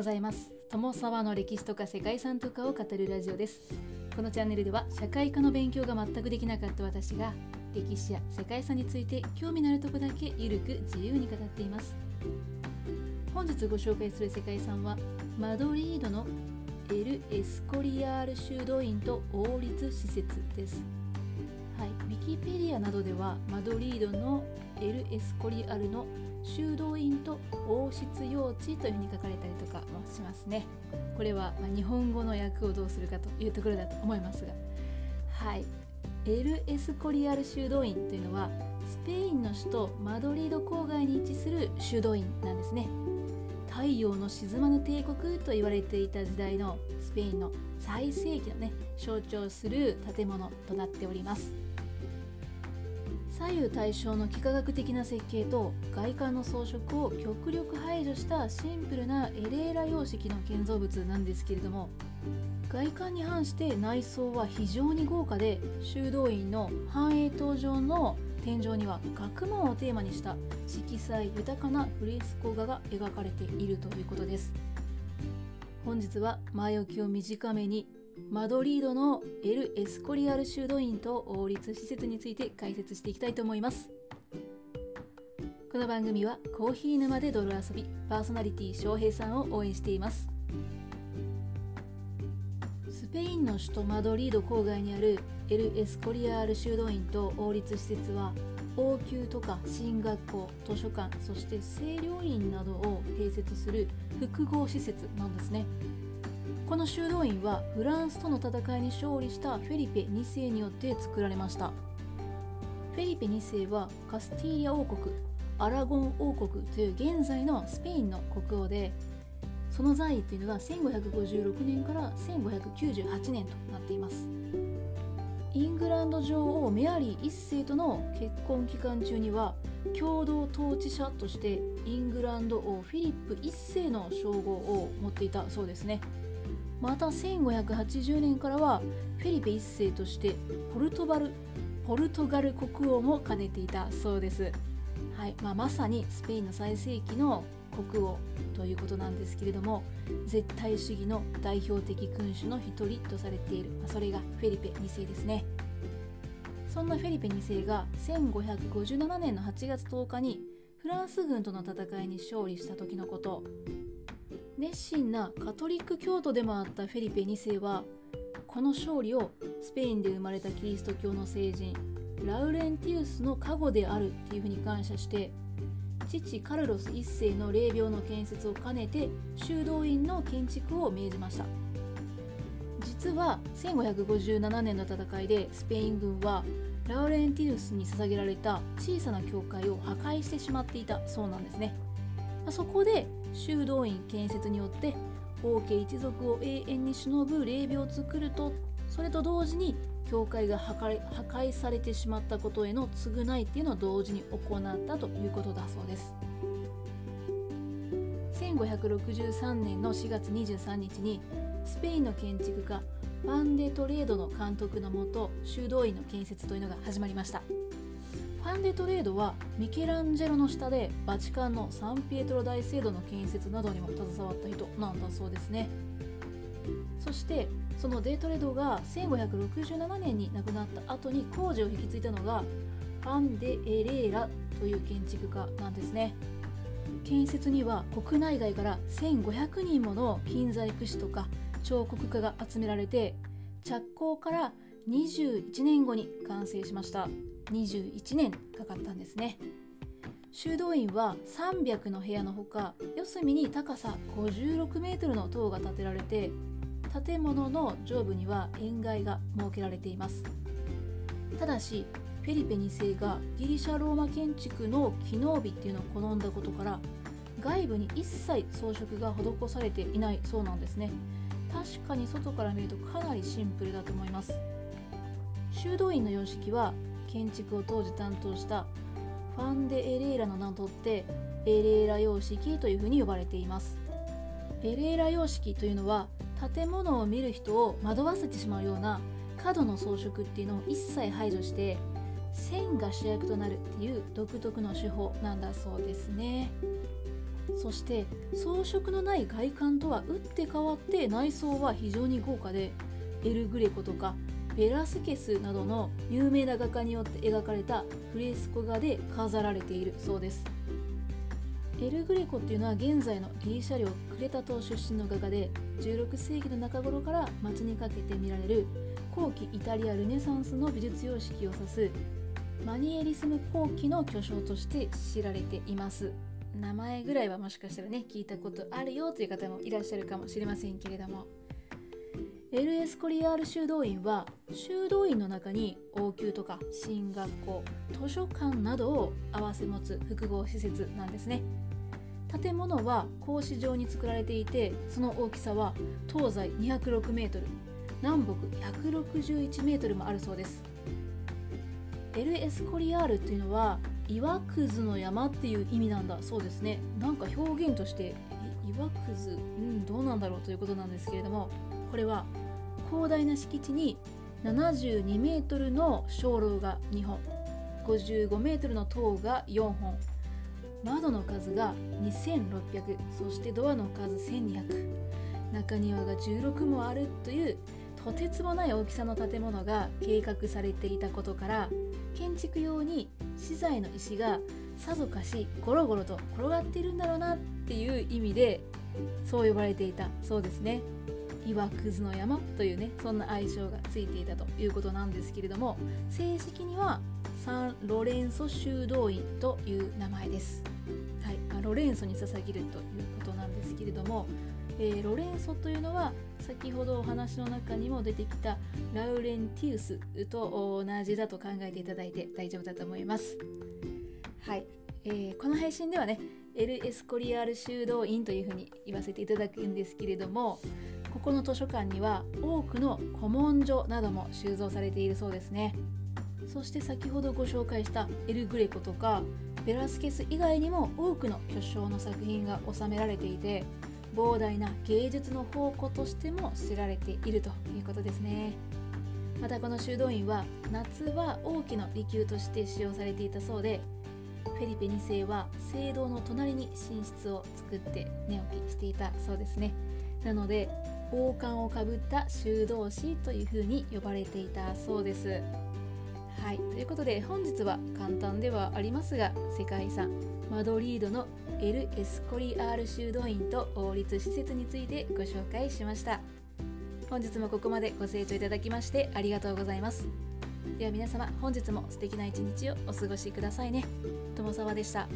ございます。友沢の歴史とか世界遺産とかを語るラジオです。このチャンネルでは社会科の勉強が全くできなかった私が歴史や世界遺産について興味のあるとこだけゆるく自由に語っています。本日ご紹介する世界遺産はマドリードのエル・エスコリアール修道院と王立施設です。はい、ウィキペディアなどではマドリードのエル・エスコリアルの修道院と王室用地というふうに書かれたりとかもしますね。これはま日本語の訳をどうするかというところだと思いますが。はい。エル・エスコリアル修道院というのはスペインの首都マドリード郊外に位置する修道院なんですね。太陽の沈まぬ帝国と言われていた時代のスペインの最盛期のね象徴する建物となっております。左右対称の幾何学的な設計と外観の装飾を極力排除したシンプルなエレーラ様式の建造物なんですけれども外観に反して内装は非常に豪華で修道院の繁栄塔上の天井には学問をテーマにした色彩豊かなフレスコ画が描かれているということです。本日は前置きを短めにマドリードのエル・エスコリアル修道院と王立施設について解説していきたいと思います。この番組はコーヒー沼で泥遊びパーソナリティ翔平さんを応援しています。スペインの首都マドリード郊外にあるエル・エスコリアール修道院と王立施設は王宮とか進学校図書館そして清涼院などを併設する複合施設なんですね。この修道院はフランスとの戦いに勝利したフェリペ2世によって作られました。フェリペ2世はカスティーリア王国アラゴン王国という現在のスペインの国王でその在位というのが1556年から1598年となっています。イングランド女王メアリー1世との結婚期間中には共同統治者としてイングランド王フィリップ1世の称号を持っていたそうですね。また1580年からはフェリペ1世としてポルトバルポルトガル国王も兼ねていたそうです、はいまあ、まさにスペインの最盛期の国王ということなんですけれども絶対主義の代表的君主の一人とされている、まあ、それがフェリペ2世ですね。そんなフェリペ2世が1557年の8月10日にフランス軍との戦いに勝利した時のこと。熱心なカトリック教徒でもあったフェリペ2世はこの勝利をスペインで生まれたキリスト教の聖人ラウレンティウスの加護であるっていうふうに感謝して父カルロス1世の霊廟の建設を兼ねて修道院の建築を命じました。実は1557年の戦いでスペイン軍はラウレンティウスに捧げられた小さな教会を破壊してしまっていたそうなんですね。そこで修道院建設によって王家一族を永遠に忍ぶ霊廟を作るとそれと同時に教会が破壊破壊されてしまったことへの償いっていうのを同時に行ったということだそうです。1563年の4月23日にスペインの建築家ファンデ・トレードの監督のもと修道院の建設というのが始まりました。ファンデトレードはミケランジェロの下でバチカンのサンピエトロ大聖堂の建設などにも携わった人なんだそうですね。そしてそのデートレードが1567年に亡くなった後に工事を引き継いだのがファンデ・エレーラという建築家なんですね。建設には国内外から1500人もの金細工師とか彫刻家が集められて着工から21年後に完成しました。21年かかったんですね。修道院は300の部屋のほか四隅に高さ56メートルの塔が建てられて建物の上部には塩害が設けられています。ただしフェリペ2世がギリシャローマ建築の機能美っていうのを好んだことから外部に一切装飾が施されていないそうなんですね。確かに外から見るとかなりシンプルだと思います。修道院の様式は建築を当時担当したファンデ・エレーラの名を取ってエレーラ様式というふうに呼ばれています。エレーラ様式というのは建物を見る人を惑わせてしまうような角の装飾っていうのを一切排除して線が主役となるっていう独特の手法なんだそうですね。そして装飾のない外観とは打って変わって内装は非常に豪華でエル・グレコとかベラスケスなどの有名な画家によって描かれたフレスコ画で飾られているそうです。エル・グレコっていうのは現在のギリシャ領クレタ島出身の画家で16世紀の中頃から街にかけて見られる後期イタリア・ルネサンスの美術様式を指すマニエリスム後期の巨匠として知られています。名前ぐらいはもしかしたらね聞いたことあるよという方もいらっしゃるかもしれませんけれども。エル・エスコリアール修道院は修道院の中に王宮とか進学校図書館などを併せ持つ複合施設なんですね。建物は格子状に作られていてその大きさは東西206メートル南北161メートルもあるそうです。エル・エスコリアールっていうのは岩くずの山っていう意味なんだそうですね。なんか表現として岩くずうんどうなんだろうということなんですけれどもこれは広大な敷地に72メートルの鐘楼が2本55メートルの塔が4本窓の数が2600そしてドアの数1200中庭が16もあるというとてつもない大きさの建物が計画されていたことから建築用に資材の石がさぞかしゴロゴロと転がっているんだろうなっていう意味でそう呼ばれていたそうですね。岩くずの山というねそんな愛称がついていたということなんですけれども正式にはサン・ロレンソ修道院という名前です、はいあ、ロレンソに捧げるということなんですけれども、えー、ロレンソというのは先ほどお話の中にも出てきたラウレンティウスと同じだと考えていただいて大丈夫だと思います。はい、えー、この配信ではねエル・エスコリアール修道院というふうに言わせていただくんですけれどもここの図書館には多くの古文書なども収蔵されているそうですね。そして先ほどご紹介したエル・グレコとかベラスケス以外にも多くの巨匠の作品が収められていて膨大な芸術の宝庫としても知られているということですね。またこの修道院は夏は王家の離宮として使用されていたそうでフェリペ2世は聖堂の隣に寝室を作って寝起きしていたそうですね。なので王冠をかぶった修道士というふうに呼ばれていたそうです。はい、ということで本日は簡単ではありますが世界遺産マドリードのエル・エスコリアール修道院と王立施設についてご紹介しました。本日もここまでご清聴いただきましてありがとうございます。では皆様本日も素敵な一日をお過ごしくださいね。友沢でした。